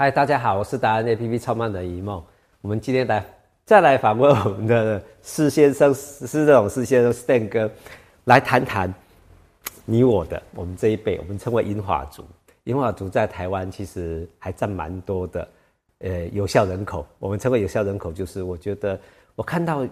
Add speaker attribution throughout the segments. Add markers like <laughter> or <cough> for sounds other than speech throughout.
Speaker 1: 嗨，大家好，我是达人 APP 创办人一梦。我们今天来再来访问我们的施先生，施这种施先生 Stan 哥，来谈谈你我的，我们这一辈，我们称为银发族。银发族在台湾其实还占蛮多的，呃，有效人口。我们称为有效人口，就是我觉得我看到，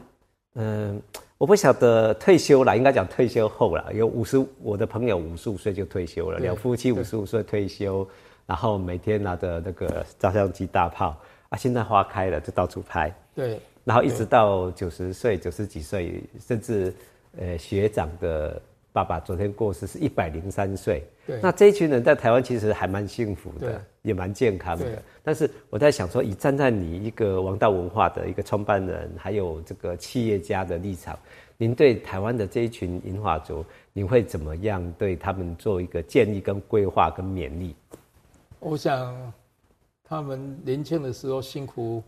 Speaker 1: 嗯、呃，我不晓得退休了，应该讲退休后了，有五十，我的朋友五十五岁就退休了，两夫妻五十五岁退休。然后每天拿着那个照相机大炮啊，现在花开了就到处拍。
Speaker 2: 对。
Speaker 1: 然后一直到九十岁、九十几岁，甚至呃学长的爸爸昨天过世是一百零三岁。
Speaker 2: 对。
Speaker 1: 那这一群人在台湾其实还蛮幸福的，也蛮健康的。但是我在想说，以站在你一个王道文化的一个创办人，还有这个企业家的立场，您对台湾的这一群银发族，您会怎么样对他们做一个建议、跟规划、跟勉励？
Speaker 2: 我想，他们年轻的时候辛苦，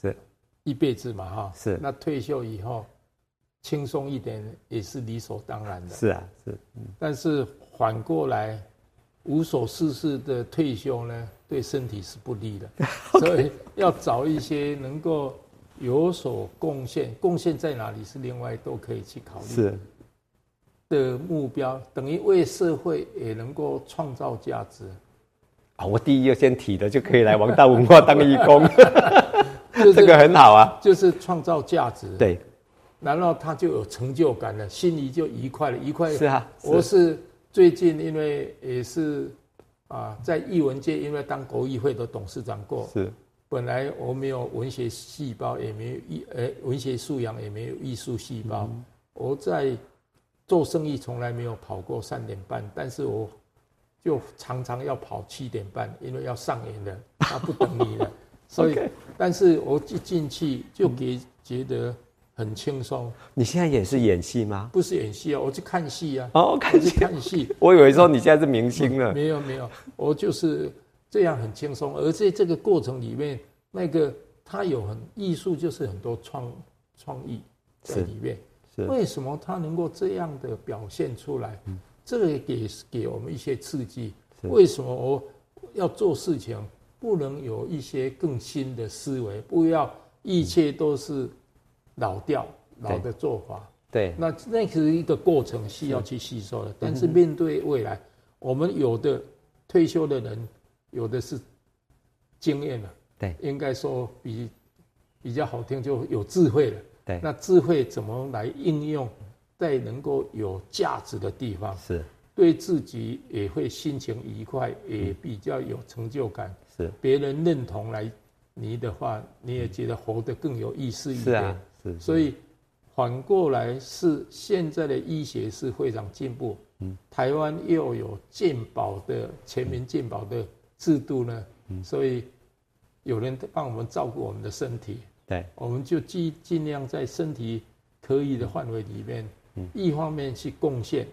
Speaker 1: 是，
Speaker 2: 一辈子嘛，哈，
Speaker 1: 是。
Speaker 2: 那退休以后，轻松一点也是理所当然的。
Speaker 1: 是啊，是。
Speaker 2: 但是反过来，无所事事的退休呢，对身体是不利的。<laughs> 所以要找一些能够有所贡献，贡献在哪里是另外都可以去考虑。
Speaker 1: 是。
Speaker 2: 的目标等于为社会也能够创造价值。
Speaker 1: 啊，我第一个先提的就可以来王大文化当义工，<laughs> 这个很好啊，
Speaker 2: 就是创造价值。
Speaker 1: 对，
Speaker 2: 然后他就有成就感了，心里就愉快了，愉快。
Speaker 1: 是啊，
Speaker 2: 我是最近因为也是啊，在艺文界，因为当国艺会的董事长过，
Speaker 1: 是。
Speaker 2: 本来我没有文学细胞，也没有艺呃文学素养，也没有艺术细胞。我在做生意从来没有跑过三点半，但是我。就常常要跑七点半，因为要上演的，<laughs> 他不等你了。<laughs> 所以，但是我一进去就给觉得很轻松。
Speaker 1: 你现在也是演戏吗？
Speaker 2: 不是演戏啊，我去看戏啊。
Speaker 1: 哦，看戏，
Speaker 2: 看戏。<laughs>
Speaker 1: 我以为说你现在是明星了。
Speaker 2: 没有没有，我就是这样很轻松。而在这个过程里面，那个他有很艺术，就是很多创创意在里面。是。为什么他能够这样的表现出来？嗯这个也给给我们一些刺激。为什么我要做事情不能有一些更新的思维？不要一切都是老调、老的做法。对，那那是一个过程需要去吸收的。但是面对未来，我们有的退休的人，有的是经验了。对，应该说比比较好听，就有智慧了。对，那智慧怎么来应用？在能够有价值的地方，是对自己也会心情愉快，也比较有成就感。是别人认同来你的话，你也觉得活得更有意思一点。是啊，是。所以反过来是现在的医学是非常进步。嗯，台湾又有健保的全民健保的制度呢。嗯，所以有人帮我们照顾我们的身体。对，我们就尽尽量在身体可以的范围里面。一方面去贡献，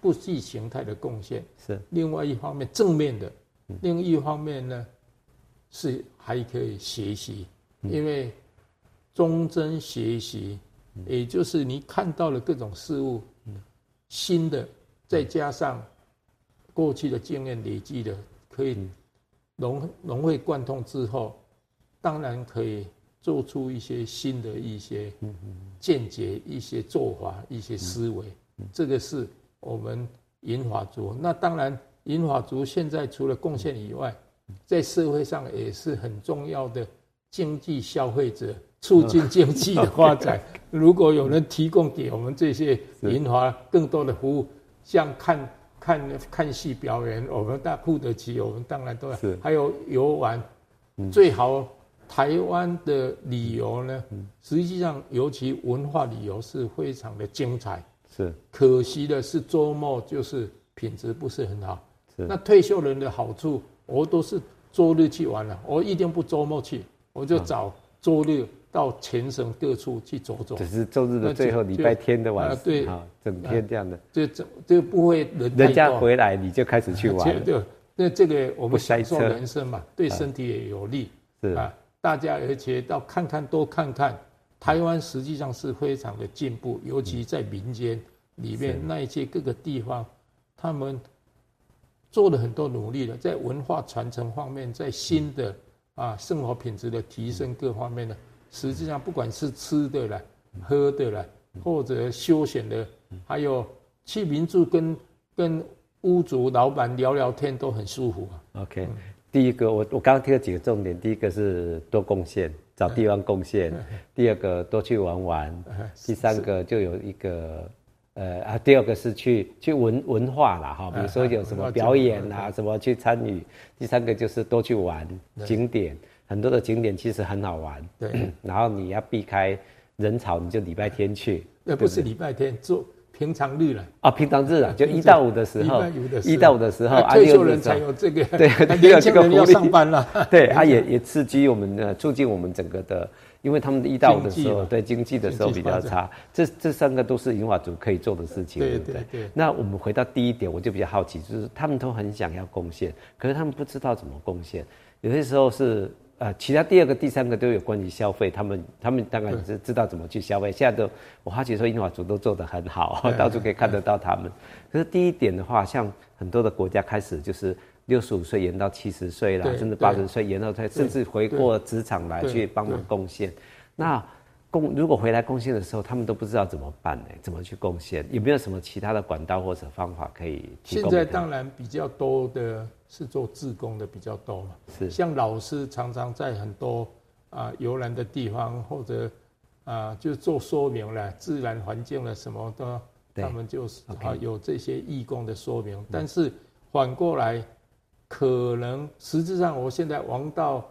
Speaker 2: 不计形态的贡献是；另外一方面正面的，另一方面呢是还可以学习，因为忠贞学习，也就是你看到了各种事物，新的再加上过去的经验累积的，可以融融会贯通之后，当然可以。做出一些新的一些见解、一些做法、一些思维，这个是我们银发族。那当然，银发族现在除了贡献以外，在社会上也是很重要的经济消费者，促进经济的发展。<laughs> 如果有人提供给我们这些银发更多的服务，像看看看戏表演，我们大付得起，我们当然都要。还有游玩，最好。台湾的旅游呢，实际上尤其文化旅游是非常的精彩。是，可惜的是周末就是品质不是很好。是，那退休人的好处，我都是周日去玩了，我一定不周末去，我就找周日到全省各处去走走。只是周日的最后礼拜天的晚上，对，整天这样的。就这就不会人人家回来你就开始去玩。对，那这个我们享受人生嘛，对身体也有利。是啊。大家而且到看看多看看，台湾实际上是非常的进步，尤其在民间里面那一些各个地方，他们做了很多努力了，在文化传承方面，在新的啊生活品质的提升各方面呢，实际上不管是吃的了、喝的了，或者休闲的，还有去民宿跟跟屋主老板聊聊天都很舒服啊。
Speaker 1: OK，第一个我我刚刚听了几个重点，第一个是多贡献，找地方贡献；第二个多去玩玩；第三个就有一个。呃啊，第二个是去去文文化啦哈，比如说有什么表演啊，什么去参与。第三个就是多去玩景点，很多的景点其实很好玩。对，<clears throat> 然后你要避开人潮，你就礼拜天去。
Speaker 2: 那不是礼拜天，做平常日了。
Speaker 1: 啊，平常日啊，就一到五的时候。一到五的时候，
Speaker 2: 退休人才有这个。<laughs>
Speaker 1: 对，
Speaker 2: 年轻人要上班了。<laughs>
Speaker 1: 对，啊也 <laughs> 也刺激我们的，促进我们整个的。因为他们一到五的时候，对经济的时候比较差，这这三个都是银发族可以做的事情，对不对？对。那我们回到第一点，我就比较好奇，就是他们都很想要贡献，可是他们不知道怎么贡献。有些时候是呃，其他第二个、第三个都有关于消费，他们他们当然是知道怎么去消费。现在都我发觉说英华族都做得很好，<laughs> 到处可以看得到他们。可是第一点的话，像很多的国家开始就是。六十五岁延到七十岁了，甚至八十岁延到他甚至回过职场来去帮忙贡献。那贡如果回来贡献的时候，他们都不知道怎么办呢？怎么去贡献？有没有什么其他的管道或者方法可以提供？
Speaker 2: 现在当然比较多的是做自工的比较多嘛，是。像老师常常在很多啊游览的地方或者啊就做说明了自然环境了什么的，他们就是啊有这些义工的说明，但是反过来。可能实质上，我现在王道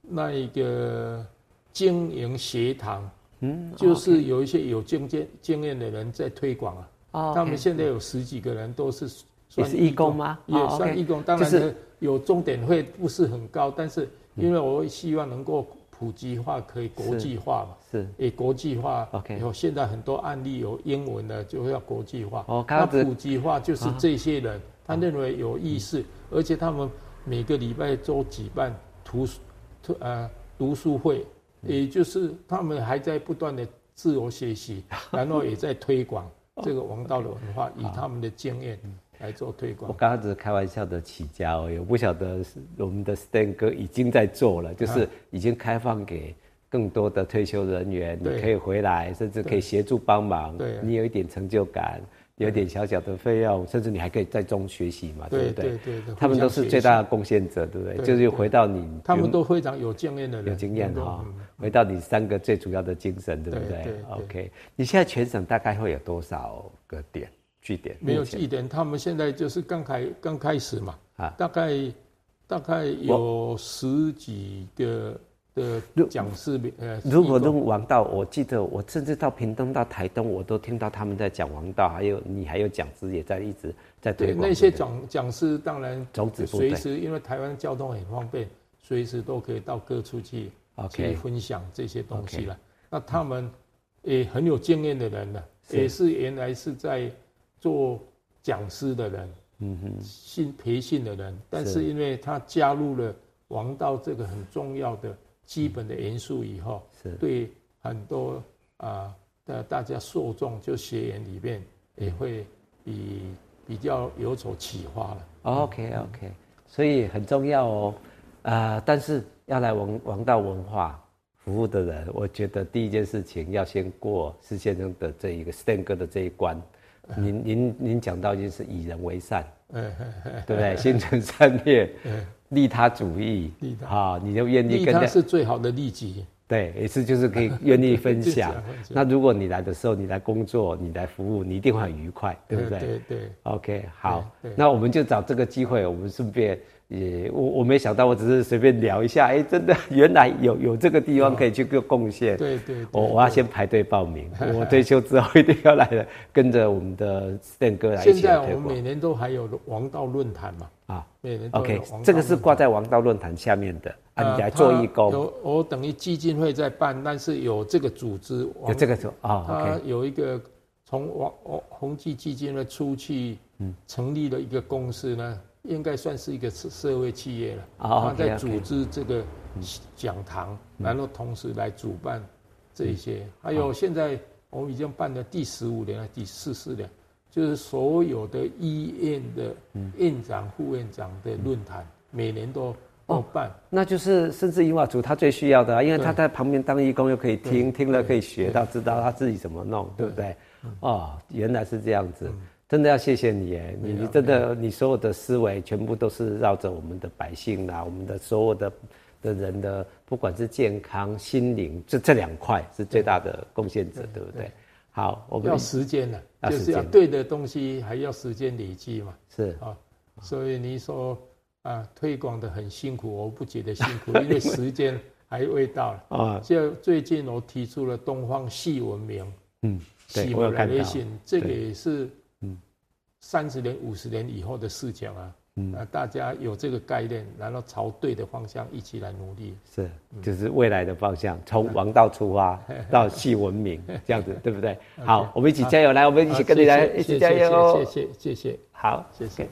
Speaker 2: 那一个经营学堂，嗯，就是有一些有经验经验的人在推广啊。哦，他们现在有十几个人都是算
Speaker 1: 义工吗？
Speaker 2: 也算义工。当然是，有钟点会不是很高，但是因为我希望能够普及化，可以国际化嘛。是，诶，国际化。OK，有现在很多案例有英文的，就要国际化。哦，那普及化就是这些人。他认为有意思，而且他们每个礼拜都举办图书特呃读书会，也就是他们还在不断的自我学习，<laughs> 然后也在推广这个王道的文化，以他们的经验来做推广。
Speaker 1: 我刚刚只是开玩笑的起家而已，我不晓得我们的 Stan 哥已经在做了，就是已经开放给更多的退休人员，你可以回来，甚至可以协助帮忙，你有一点成就感。有点小小的费用，甚至你还可以在中学习嘛，对不对？对对对，他们都是最大的贡献者，对不对？就是回到你，
Speaker 2: 他们都非常有经验的人，
Speaker 1: 有经验哈。回到你三个最主要的精神，对不对？OK，你现在全省大概会有多少个点据点？
Speaker 2: 没有据点，他们现在就是刚开刚开始嘛，啊，大概大概有十几个。的讲师，呃，
Speaker 1: 如果用王道，我记得我甚至到屏东、到台东，我都听到他们在讲王道，还有你还有讲师也在一直在推广。
Speaker 2: 那些讲讲师当然随时，因为台湾交通很方便，随时都可以到各处去去分享这些东西了。那他们也很有经验的人呢，也是原来是在做讲师的人，嗯哼，训培训的人，但是因为他加入了王道这个很重要的。基本的元素以后，是对很多啊的大家受众就学员里面也会比比较有所启发了。
Speaker 1: OK OK，所以很重要哦。啊，但是要来王王道文化服务的人，我觉得第一件事情要先过施先生的这一个 Stan 哥的这一关。您您您讲到就是以人为善，对不对？心存善念。利他主义，利他啊，你就愿意跟他
Speaker 2: 是最好的利己。
Speaker 1: 对，也是就是可以愿意 <laughs> 分享。那如果你来的时候，你来工作，你来服务，你一定会很愉快，对不对？对对。OK，好，那我们就找这个机会，我们顺便。也我我没想到，我只是随便聊一下，哎，真的原来有有这个地方 <laughs> 可以去做贡献。对对，我我要先排队报名，<laughs> 我退休之后一定要来的，跟着我们的 Stan 哥来。
Speaker 2: 现在我们每年都还有王道论坛嘛，啊
Speaker 1: ，OK，这个是挂在王道论坛下面的啊，你来做义工。
Speaker 2: 有我等于基金会在办，但是有这个组织，
Speaker 1: 有这个组啊，
Speaker 2: 他有一个从王宏基基金呢出去，嗯，成立了一个公司呢。应该算是一个社社会企业了，他在组织这个讲堂，然后同时来主办这一些。还有现在我们已经办了第十五年了，第十四年，就是所有的医院的院长、副院长的论坛，每年都都办。
Speaker 1: 那就是甚至银发族他最需要的，啊因为他在旁边当义工又可以听，听了可以学到，知道他自己怎么弄，对。不对？哦，原来是这样子，真的要谢谢你哎，你你真的你所有的思维全部都是绕着我们的百姓啦，我们的所有的的人的，不管是健康、心灵，这这两块是最大的贡献者，对不对？好，我们
Speaker 2: 要时间的，就是要对的东西，还要时间累积嘛。
Speaker 1: 是
Speaker 2: 啊，所以你说啊，推广的很辛苦，我不觉得辛苦，<laughs> 因为时间还未到了 <laughs> 啊。就最近我提出了东方系文明，嗯，细文明，这个也是嗯，三十年、五十年以后的事情啊。嗯，大家有这个概念，然后朝对的方向一起来努力，
Speaker 1: 是，就是未来的方向，从王道出发 <laughs> 到细文明这样子，对不对？<laughs> 好，我们一起加油，来，我们一起跟你来一起加油，
Speaker 2: 谢谢，谢谢，
Speaker 1: 好，谢谢。